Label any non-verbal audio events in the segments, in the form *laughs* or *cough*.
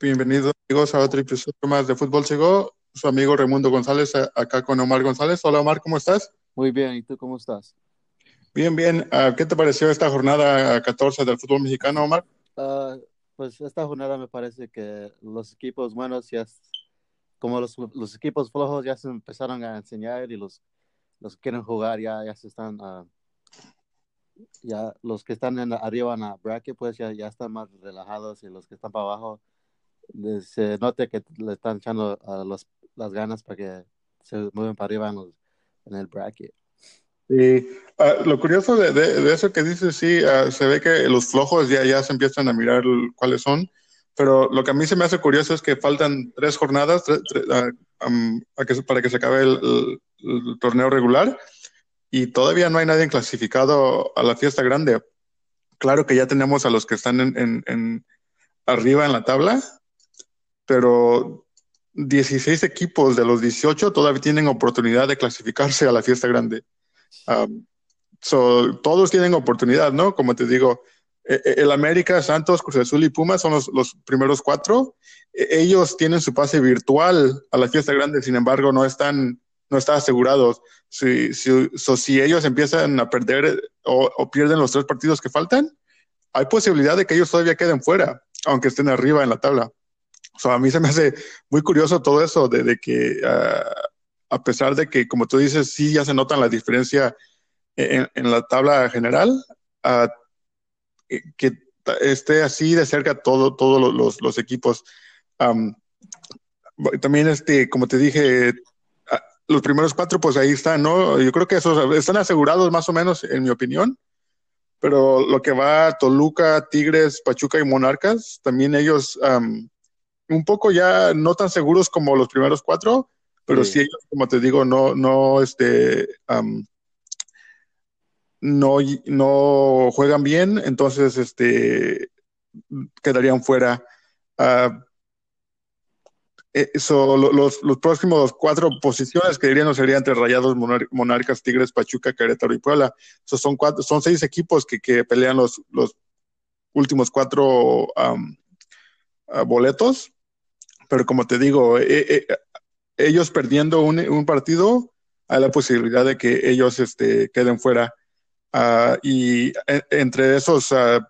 Bienvenidos amigos a otro episodio más de Fútbol Llegó. Su amigo Raimundo González acá con Omar González. Hola Omar, ¿cómo estás? Muy bien, ¿y tú cómo estás? Bien, bien. Ah, ¿Qué te pareció esta jornada 14 del fútbol mexicano, Omar? Uh, pues esta jornada me parece que los equipos buenos ya, como los, los, equipos flojos ya se empezaron a enseñar y los, los que quieren jugar ya, ya se están, uh, ya los que están en, arriba en la bracket pues ya, ya están más relajados y los que están para abajo se note que le están echando uh, los, las ganas para que se muevan para arriba en, los, en el bracket. Sí, ah, lo curioso de, de, eso que dices, sí, uh, se ve que los flojos ya, ya se empiezan a mirar cuáles son, pero lo que a mí se me hace curioso es que faltan tres jornadas tres, tres, uh, um, que, para que se acabe el, el, el, torneo regular y todavía no hay nadie clasificado a la fiesta grande. Claro que ya tenemos a los que están en, en, en arriba en la tabla, pero 16 equipos de los 18 todavía tienen oportunidad de clasificarse a la fiesta grande. Um, so, todos tienen oportunidad, ¿no? Como te digo, e, e, el América, Santos, Cruz Azul y Pumas son los, primeros cuatro. E, ellos tienen su pase virtual a la fiesta grande, sin embargo, no están, no están asegurados. Si, si, so, si ellos empiezan a perder o, pierden los tres partidos que faltan, hay posibilidad de que ellos todavía queden fuera, aunque estén arriba en la tabla. So, a mí se me hace muy curioso todo eso de, de que uh, a pesar de que, como tú dices, sí ya se nota la diferencia en, en la tabla general, uh, que esté así de cerca todos todo los, los, equipos. Um, también, este, como te dije, los primeros cuatro, pues ahí están, ¿no? Yo creo que esos están asegurados más o menos, en mi opinión. Pero lo que va Toluca, Tigres, Pachuca y Monarcas, también ellos um, un poco ya no tan seguros como los primeros cuatro, pero sí, sí ellos, como te digo, no, no, este, um, no, no juegan bien, entonces, este, quedarían fuera. Uh, eso, los, los, próximos cuatro posiciones que dirían serían entre Rayados, Monar Monarcas, Tigres, Pachuca, Querétaro y Puebla. Esos son cuatro, son seis equipos que, que pelean los, los últimos cuatro um, boletos. Pero como te digo, eh, eh, ellos perdiendo un, un, partido, hay la posibilidad de que ellos este, queden fuera. Uh, y eh, entre esos uh,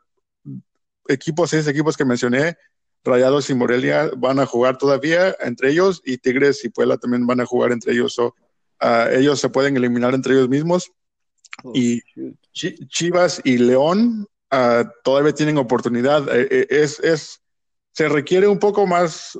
equipos, seis equipos que mencioné, Rayados y Morelia van a jugar todavía entre ellos y Tigres y Puebla también van a jugar entre ellos. So, uh, ellos se pueden eliminar entre ellos mismos. Oh, y Ch Chivas y León todavía tienen oportunidad. Es, es, se requiere un poco más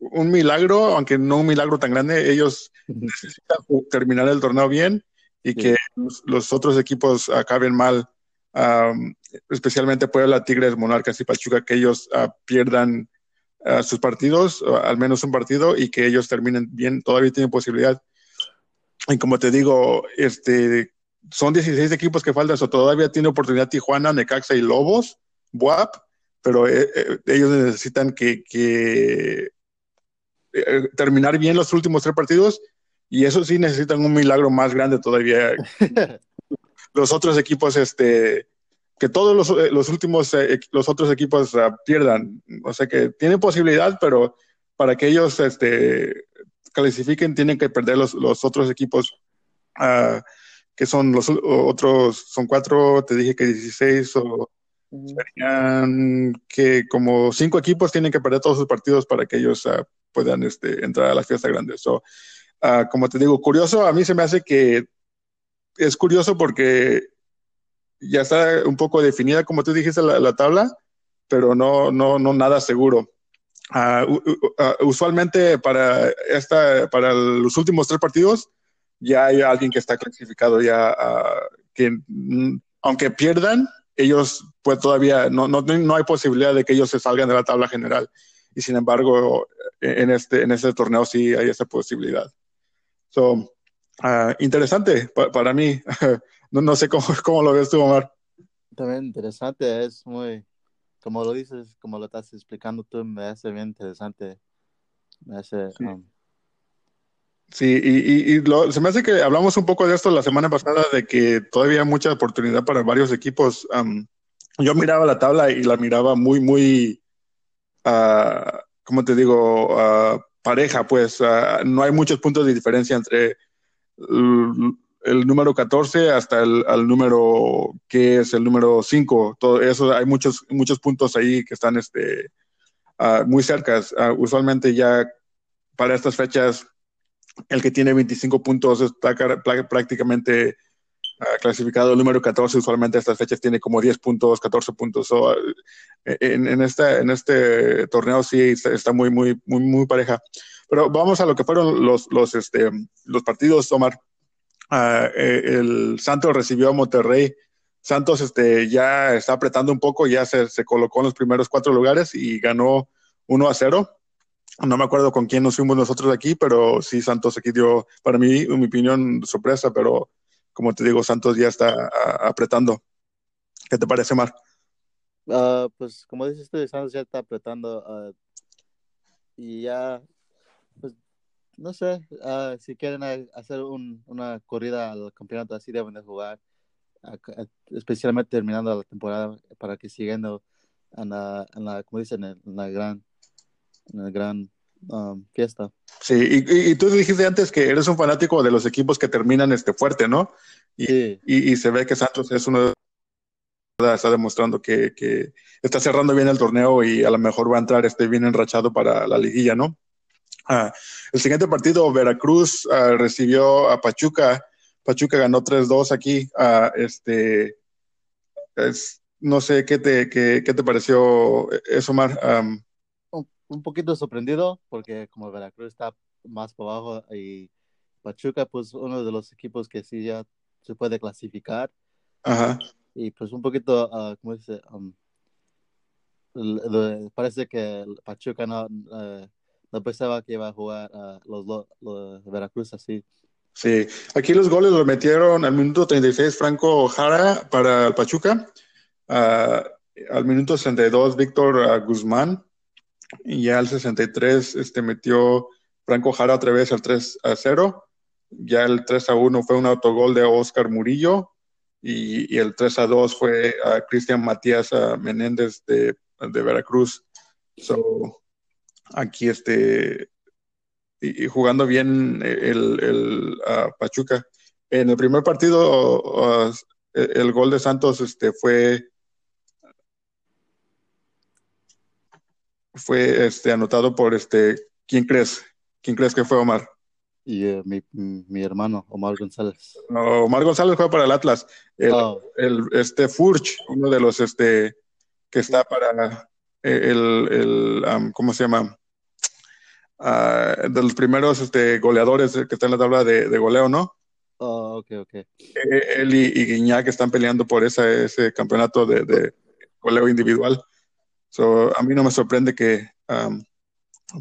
un milagro, aunque no un milagro tan grande, ellos necesitan terminar el torneo bien y que los, los otros equipos acaben mal, um, especialmente Puebla, Tigres, Monarcas y Pachuca, que ellos uh, pierdan uh, sus partidos, uh, al menos un partido, y que ellos terminen bien, todavía tienen posibilidad. Y como te digo, este, son 16 equipos que faltan, o todavía tiene oportunidad Tijuana, Necaxa y Lobos, Buap, pero eh, eh, ellos necesitan que, que eh, terminar bien los últimos tres partidos y eso sí necesitan un milagro más grande todavía. *laughs* los otros equipos, este, que todos los, eh, los últimos, eh, los otros equipos uh, pierdan. O sea que tienen posibilidad, pero para que ellos este, clasifiquen tienen que perder los, los otros equipos, uh, que son los otros, son cuatro, te dije que 16 o serían que como cinco equipos tienen que perder todos sus partidos para que ellos uh, puedan este, entrar a la fiesta grande. So, uh, como te digo, curioso, a mí se me hace que es curioso porque ya está un poco definida, como tú dijiste, la, la tabla, pero no, no, no nada seguro. Uh, usualmente para, esta, para los últimos tres partidos ya hay alguien que está clasificado, ya que mm, aunque pierdan, ellos pues todavía no, no, no hay posibilidad de que ellos se salgan de la tabla general y sin embargo en este, en este torneo sí hay esa posibilidad. So, uh, interesante pa para mí. *laughs* no, no, sé cómo, cómo, lo ves tú, Omar. También interesante, es muy, como lo dices, como lo estás explicando tú, me hace bien interesante. Me hace... Sí. Um... Sí, y, y, lo, se me hace que hablamos un poco de esto la semana pasada, de que todavía hay mucha oportunidad para varios equipos. Um, yo miraba la tabla y la miraba muy, muy, uh, ¿cómo te digo? pareja, pues no hay muchos puntos de diferencia entre el, número 14 hasta el, número que es el número 5. Todo eso, hay muchos, muchos puntos ahí que están este, muy cercas. usualmente ya para estas fechas el que tiene 25 puntos está prácticamente uh, clasificado. El número 14 usualmente estas fechas tiene como 10 puntos, 14 puntos. So, en, en, este, torneo sí está, muy, muy, muy, pareja. Pero vamos a lo que fueron los, este, partidos, Omar. Uh, el Santos recibió a Monterrey. Santos este, ya está apretando un poco, ya se, se colocó en los primeros cuatro lugares y ganó 1 a 0 no me acuerdo con quién nos fuimos nosotros aquí, pero sí, Santos aquí dio, para mí, en mi opinión, sorpresa, pero como te digo, Santos ya está apretando. ¿Qué te parece, Mar? Uh, pues como dices tú, Santos ya está apretando uh, y ya, pues no sé, uh, si quieren hacer un, una corrida al campeonato así deben de jugar, especialmente terminando la temporada para que sigan en la como dicen, en la gran una gran um, fiesta. Sí, y, y, tú dijiste antes que eres un fanático de los equipos que terminan este fuerte, ¿no? Y, sí. y, y se ve que Santos es uno de está demostrando que, que, está cerrando bien el torneo y a lo mejor va a entrar este bien enrachado para la liguilla, ¿no? Ah, el siguiente partido, Veracruz ah, recibió a Pachuca. Pachuca ganó 3-2 aquí. Ah, este, es, no sé qué te, qué, qué te pareció eso, Mar. Um, un poquito sorprendido porque como Veracruz está más por abajo y Pachuca pues uno de los equipos que sí ya se puede clasificar. Ajá. Y pues un poquito, uh, ¿cómo dice? Um, parece que Pachuca no, uh, no pensaba que iba a jugar uh, los, los, Veracruz así. Sí, aquí los goles los metieron al minuto 36 Franco Jara para el Pachuca, al minuto 62 Víctor Guzmán, y ya al 63 este, metió Franco Jara otra vez al 3 a 0. Ya el 3 a 1 fue un autogol de Oscar Murillo y, el 3 a 2 fue a Cristian Matías Menéndez de, de, Veracruz. So, aquí este, y, jugando bien el, el Pachuca. En el primer partido, el gol de Santos este, fue fue este, anotado por este, ¿quién crees? ¿Quién crees que fue Omar? Y uh, mi, mi, hermano, Omar González. No, Omar González juega para el Atlas. El, oh. el, este Furch, uno de los este que está para el, el um, ¿cómo se llama? Uh, de los primeros este, goleadores que está en la tabla de, de goleo, ¿no? Oh, ok, ok. Él y, y Guiñac están peleando por esa, ese campeonato de, de goleo individual. So, a mí no me sorprende que um,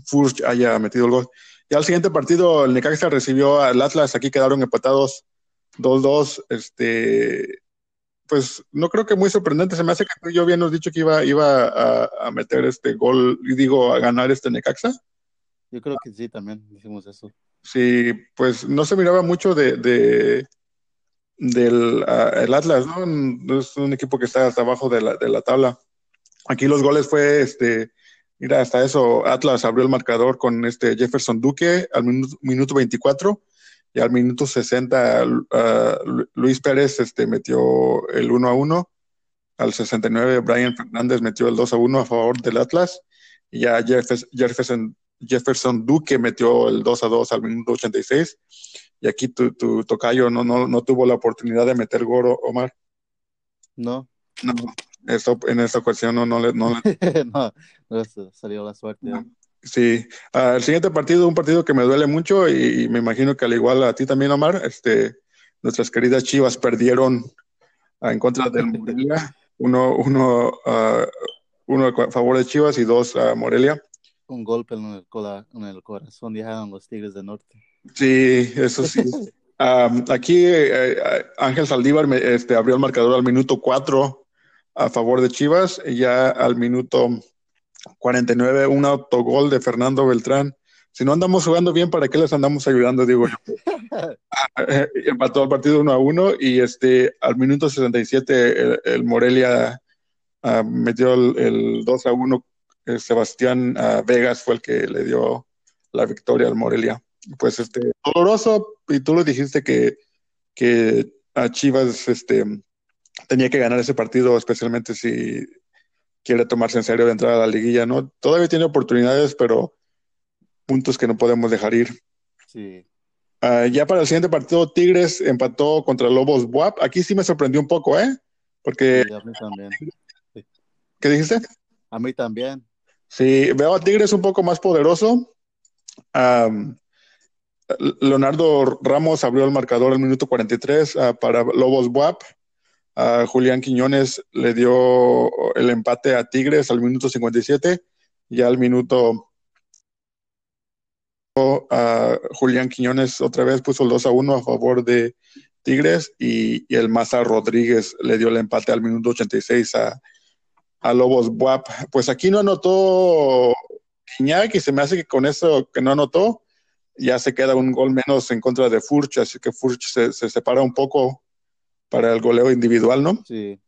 Furch haya metido el gol. Y al siguiente partido, el Necaxa recibió al Atlas, aquí quedaron empatados 2-2. Este, pues no creo que muy sorprendente. Se me hace que tú y yo habíamos dicho que iba, iba a, a, meter este gol, y digo, a ganar este Necaxa. Yo creo que sí, también hicimos eso. Sí, pues no se miraba mucho de, de del uh, el Atlas, ¿no? Es un equipo que está hasta abajo de la, de la tabla. Aquí los goles fue, este, mira, hasta eso, Atlas abrió el marcador con este Jefferson Duque al minuto, minuto 24 y al minuto 60 uh, Luis Pérez este, metió el 1 a 1. Al 69 Brian Fernández metió el 2 a 1 a favor del Atlas y ya Jefferson, Jefferson Duque metió el 2 a 2 al minuto 86 y aquí tu, tu tocayo no, no, no tuvo la oportunidad de meter goro, Omar. No. No, eso, en esta ocasión no, no le... No, *laughs* no, no salió la suerte. Sí, uh, el siguiente partido, un partido que me duele mucho y, y, me imagino que al igual a ti también, Omar, este, nuestras queridas Chivas perdieron uh, en contra del Morelia, *laughs* uno, uno, uh, uno a favor de Chivas y dos a Morelia. Un golpe en el, en el corazón dejaron los Tigres del Norte. Sí, eso sí. um, *laughs* aquí eh, Ángel Saldívar me, este, abrió el marcador al minuto cuatro a favor de Chivas. Y ya al minuto 49, un autogol de Fernando Beltrán. Si no andamos jugando bien, ¿para qué les andamos ayudando? Digo yo. *laughs* Empató el partido 1 a 1 y este, al minuto 67 el, el Morelia uh, metió el, el, 2 a 1 eh, Sebastián ah, Vegas fue el que le dio la victoria al Morelia. Pues este, doloroso, y tú lo dijiste que, que a Chivas este, tenía que ganar ese partido, especialmente si quiere tomarse en serio de entrar a la liguilla, ¿no? Todavía tiene oportunidades, pero puntos que no podemos dejar ir. Sí. Ah, ya para el siguiente partido, Tigres empató contra Lobos Buap. Aquí sí me sorprendió un poco, ¿eh? Porque. a mí también. ¿Qué dijiste? A mí también. Sí, veo a Tigres un poco más poderoso. Leonardo Ramos abrió el marcador al minuto 43 uh, ah, para Lobos Buap. Uh, Julián Quiñones le dio el empate a Tigres al minuto 57 y al minuto a Julián Quiñones otra vez puso el 2 a 1 a favor de Tigres y, el Maza Rodríguez le dio el empate al minuto 86 a, a Lobos Buap. Pues aquí no anotó Quiñac y se me hace que con eso que no anotó ya se queda un gol menos en contra de Furch, así que Furch se, separa un poco para el goleo individual, ¿no? Sí.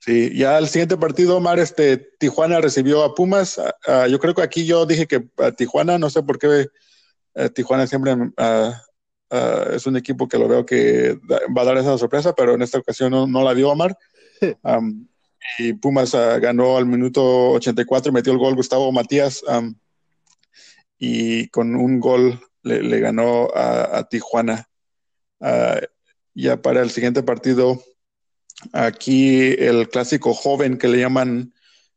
Sí, ya el siguiente partido, Omar, este, Tijuana recibió a Pumas. yo creo que aquí yo dije que a Tijuana, no sé por qué eh, Tijuana siempre es un equipo que lo veo que va a dar esa sorpresa, pero en esta ocasión no, la dio Omar. *laughs* y Pumas ah, ganó al minuto 84, metió el gol Gustavo Matías y con un gol le, ganó a, Tijuana. Ya para el siguiente partido, aquí el clásico joven que le llaman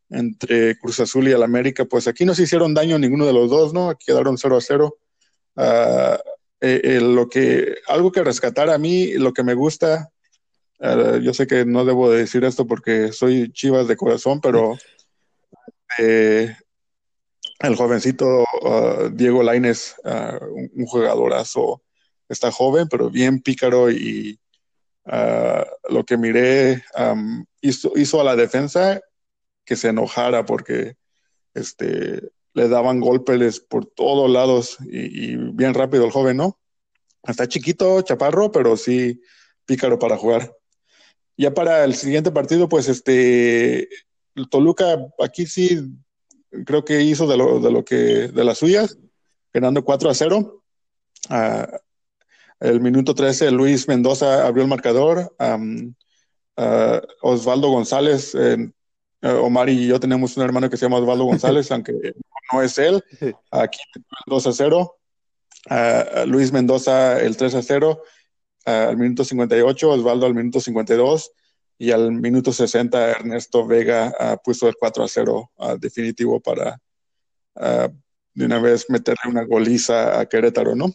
entre Cruz Azul y el América, pues aquí no se hicieron daño ninguno de los dos, ¿no? Aquí quedaron 0 a 0. Ah, eh, lo que, algo que rescatar a mí, lo que me gusta, ah, yo sé que no debo decir esto porque soy chivas de corazón, pero *laughs* eh, el jovencito uh, Diego Laines, uh, un, jugadorazo, está joven, pero bien pícaro y uh, lo que miré um, hizo, a la defensa que se enojara porque este, le daban golpes por todos lados y, bien rápido el joven, ¿no? Está chiquito, chaparro, pero sí pícaro para jugar. Ya para el siguiente partido, pues este, Toluca aquí sí creo que hizo de lo, de lo que, de las suyas, ganando 4 a 0. Uh, el minuto 13, Luis Mendoza abrió el marcador. Osvaldo González, Omar y yo tenemos un hermano que se llama Osvaldo González, *laughs* aunque no es él. Aquí 2 a 0. Luis Mendoza el 3 a 0. al minuto 58, Osvaldo al minuto 52 y al minuto 60 Ernesto Vega uh, puso el 4 a 0 uh, definitivo para uh, de una vez meterle una goliza a Querétaro, ¿no?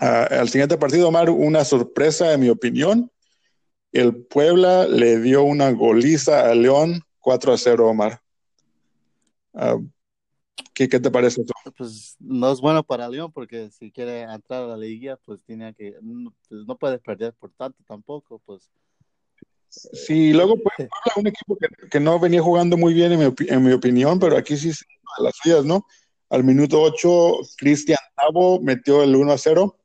Al siguiente partido, Omar, una sorpresa en mi opinión. El Puebla le dio una goliza a León 4 a 0, Omar. ¿qué, ¿qué, te parece esto? Pues no es bueno para León porque si quiere entrar a la liga, pues tiene que, no, pues, no puedes perder por tanto tampoco, pues Sí, luego fue un equipo que, no venía jugando muy bien, en mi, opinión, pero aquí sí de las suyas, ¿no? Al minuto 8, Cristian Tavo metió el 1 a 0.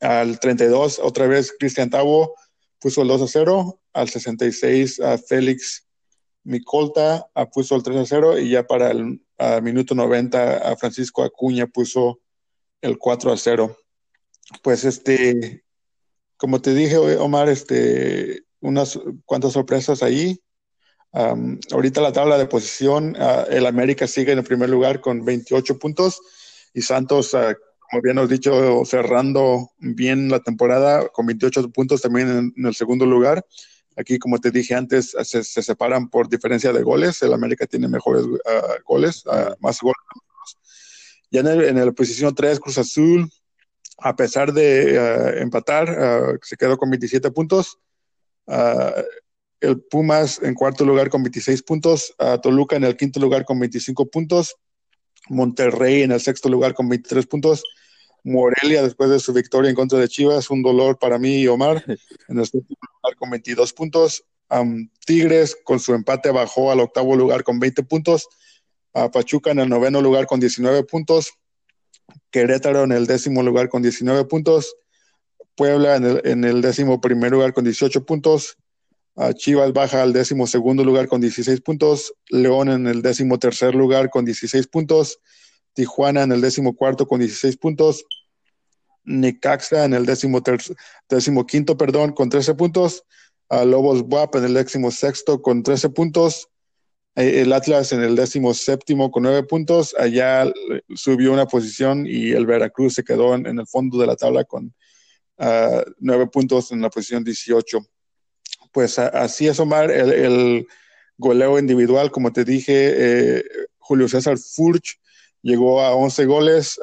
Al 32, otra vez Cristian Tavo puso el 2 a 0. Al 66, a Félix Micolta puso el 3 a 0. Y ya para el minuto 90, a Francisco Acuña puso el 4 a 0. Pues este, como te dije, Omar, este, unas cuantas sorpresas ahí. ahorita la tabla de posición, ah, el América sigue en el primer lugar con 28 puntos y Santos, uh, como bien has dicho, cerrando bien la temporada con 28 puntos también en, el segundo lugar. Aquí, como te dije antes, se, separan por diferencia de goles. El América tiene mejores goles, más goles. Ya en, la posición 3, Cruz Azul, a pesar de empatar, se quedó con 27 puntos. Uh, el Pumas en cuarto lugar con 26 puntos, uh, Toluca en el quinto lugar con 25 puntos, Monterrey en el sexto lugar con 23 puntos, Morelia después de su victoria en contra de Chivas, un dolor para mí y Omar, *laughs* en el séptimo lugar con 22 puntos, um, Tigres con su empate bajó al octavo lugar con 20 puntos, uh, Pachuca en el noveno lugar con 19 puntos, Querétaro en el décimo lugar con 19 puntos, Puebla en el, en el décimo primer lugar con 18 puntos, Chivas baja al décimo segundo lugar con 16 puntos, León en el décimo tercer lugar con 16 puntos, Tijuana en el décimo cuarto con 16 puntos, Necaxa en el décimo, décimo quinto perdón, con 13 puntos, Lobos WAP en el décimo sexto con 13 puntos, eh, el Atlas en el décimo séptimo con 9 puntos, allá subió una posición y el Veracruz se quedó en, el fondo de la tabla con uh, 9 puntos en la posición 18 pues así es, Omar, el, goleo individual, como te dije, eh, Julio César Furch llegó a 11 goles,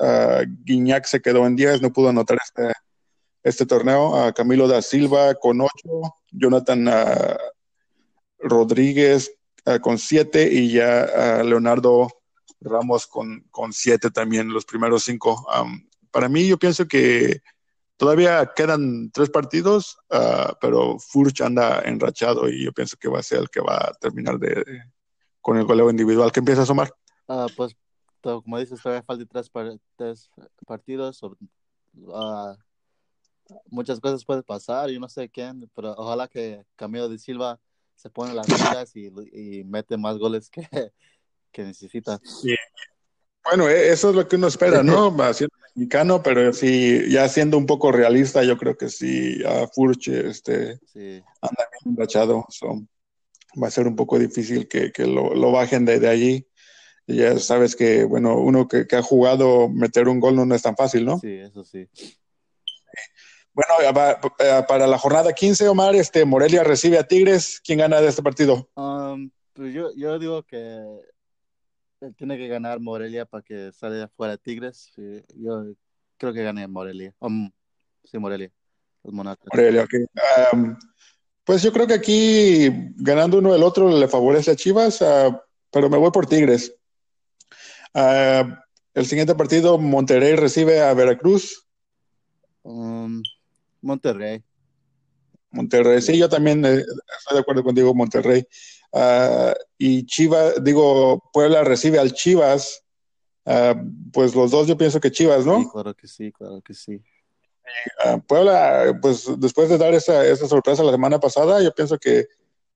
Guiñac se quedó en 10, no pudo anotar este, este torneo, a Camilo da Silva con 8, Jonathan Rodríguez con 7 y ya Leonardo Ramos con 7 también, los primeros 5. para mí, yo pienso que Todavía quedan tres partidos, ah, pero Furch anda enrachado y yo pienso que va a ser el que va a terminar de, con el goleo individual. ¿Qué empieza a sumar? Uh, pues, como dices, todavía faltan tres, tres partidos. Uh, muchas cosas pueden pasar, yo no sé quién, pero ojalá que Camilo de Silva se pone las pilas y, y, mete más goles que, *laughs* que necesita. Sí. Bueno, e, eso es lo que uno espera, ¿no? *laughs* Siendo mexicano, pero sí, ya siendo un poco realista, yo creo que sí, a Furch este, anda bien embrachado. va a ser un poco difícil que, lo, bajen de, allí. ya sabes que, bueno, uno que, ha jugado meter un gol no, es tan fácil, ¿no? Sí, eso sí. Bueno, para la jornada 15, Omar, este Morelia recibe a Tigres. ¿Quién gana de este partido? Um, pues yo, yo digo que tiene que ganar Morelia para que salga fuera Tigres. yo creo que gane Morelia. Um, sí, Morelia. Los Morelia, ok. Um, pues yo creo que aquí ganando uno el otro le favorece a Chivas, uh, pero me voy por Tigres. Uh, el siguiente partido, Monterrey recibe a Veracruz. Um, Monterrey. Monterrey, sí, yo también eh, estoy de acuerdo contigo, Monterrey. Ah, y Chivas, digo, Puebla recibe al Chivas, uh, pues los dos yo pienso que Chivas, ¿no? Sí, claro que sí, claro que sí. Uh, Puebla, pues después de dar esa, esa, sorpresa la semana pasada, yo pienso que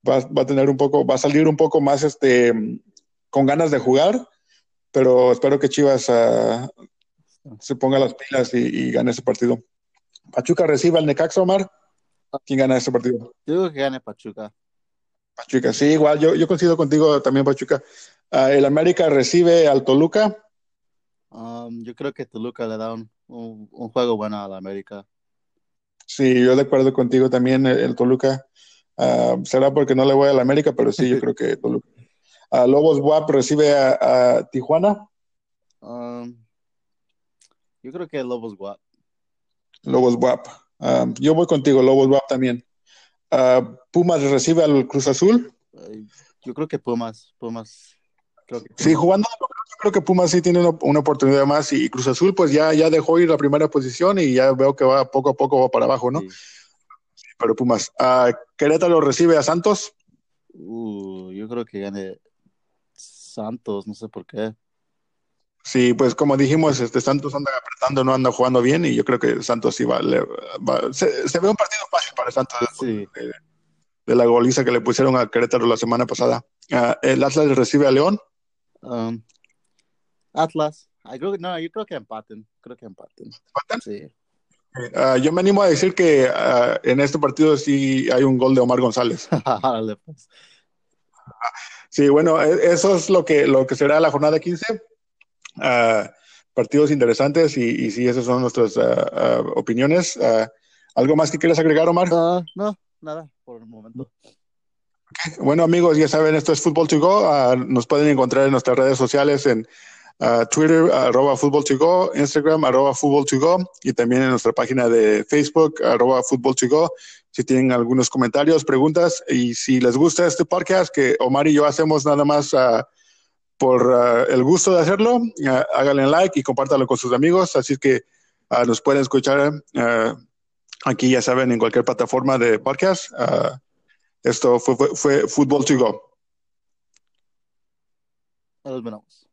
va, va, a tener un poco, va a salir un poco más este con ganas de jugar, pero espero que Chivas se ponga las pilas y, y, gane ese partido. Pachuca recibe al Necaxa, Omar. ¿Quién gana ese partido? Yo digo que gane Pachuca. Pachuca, sí, igual, yo, yo coincido contigo también, Pachuca. Ah, ¿El América recibe al Toluca? Um, yo creo que Toluca le da un, un, juego bueno al América. Sí, yo de acuerdo contigo también, el, Toluca. Ah, será porque no le voy al América, pero sí, yo creo que Toluca. Uh, Lobos WAP recibe a, Tijuana. Um, yo creo que Lobos WAP. Lobos WAP. yo voy contigo, Lobos WAP también. Uh, Pumas recibe al Cruz Azul. Yo creo que Pumas, Pumas. Sí, jugando, creo que Pumas sí tiene una, oportunidad más y Cruz Azul pues ya, ya dejó ir la primera posición y ya veo que va poco a poco va para abajo, ¿no? Pero Pumas. Uh, Querétaro recibe a Santos. Uh, yo creo que gane Santos, no sé por qué. Sí, pues como dijimos, este Santos anda apretando, no anda jugando bien y yo creo que Santos sí va, se, ve un partido fácil para Santos de, la goliza que le pusieron a Querétaro la semana pasada. Uh, ¿El Atlas recibe a León? Um, Atlas. creo, no, yo creo que empaten. Creo que empaten. ¿Empaten? Sí. Uh, yo me animo a decir que uh, en este partido sí hay un gol de Omar González. *laughs* pues. Sí, bueno, e, eso es lo que, lo que será la jornada 15 partidos interesantes y, y, sí, esas son nuestras opiniones. ¿Algo más que quieras agregar, Omar? no, nada, por el momento. Bueno, amigos, ya saben, esto es Football to Go. nos pueden encontrar en nuestras redes sociales en Twitter, arroba Football to Go, Instagram, arroba Football to Go, y también en nuestra página de Facebook, arroba Football to Go. Si tienen algunos comentarios, preguntas, y si les gusta este podcast que Omar y yo hacemos nada más por ah, el gusto de hacerlo, uh, háganle like y compártanlo con sus amigos. Así que ah, nos pueden escuchar aquí, ya saben, en cualquier plataforma de podcast. esto fue, fue, fue Football to Go. Nos vemos.